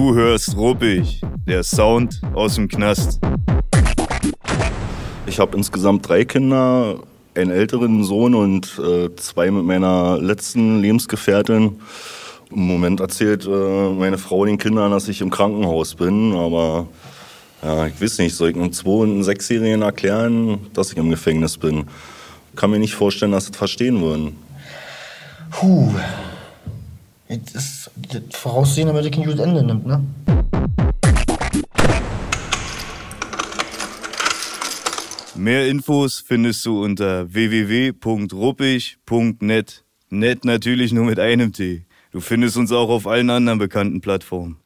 Du hörst ruppig, der Sound aus dem Knast. Ich habe insgesamt drei Kinder, einen älteren Sohn und äh, zwei mit meiner letzten Lebensgefährtin. Im Moment erzählt äh, meine Frau den Kindern, dass ich im Krankenhaus bin, aber ja, ich weiß nicht, soll ich einem Zwei- und einem Sechsjährigen erklären, dass ich im Gefängnis bin? Kann mir nicht vorstellen, dass sie das verstehen würden. Puh. Das das Voraussehen, damit er kein gutes Ende nimmt, ne? Mehr Infos findest du unter www.ruppig.net. Net natürlich nur mit einem T. Du findest uns auch auf allen anderen bekannten Plattformen.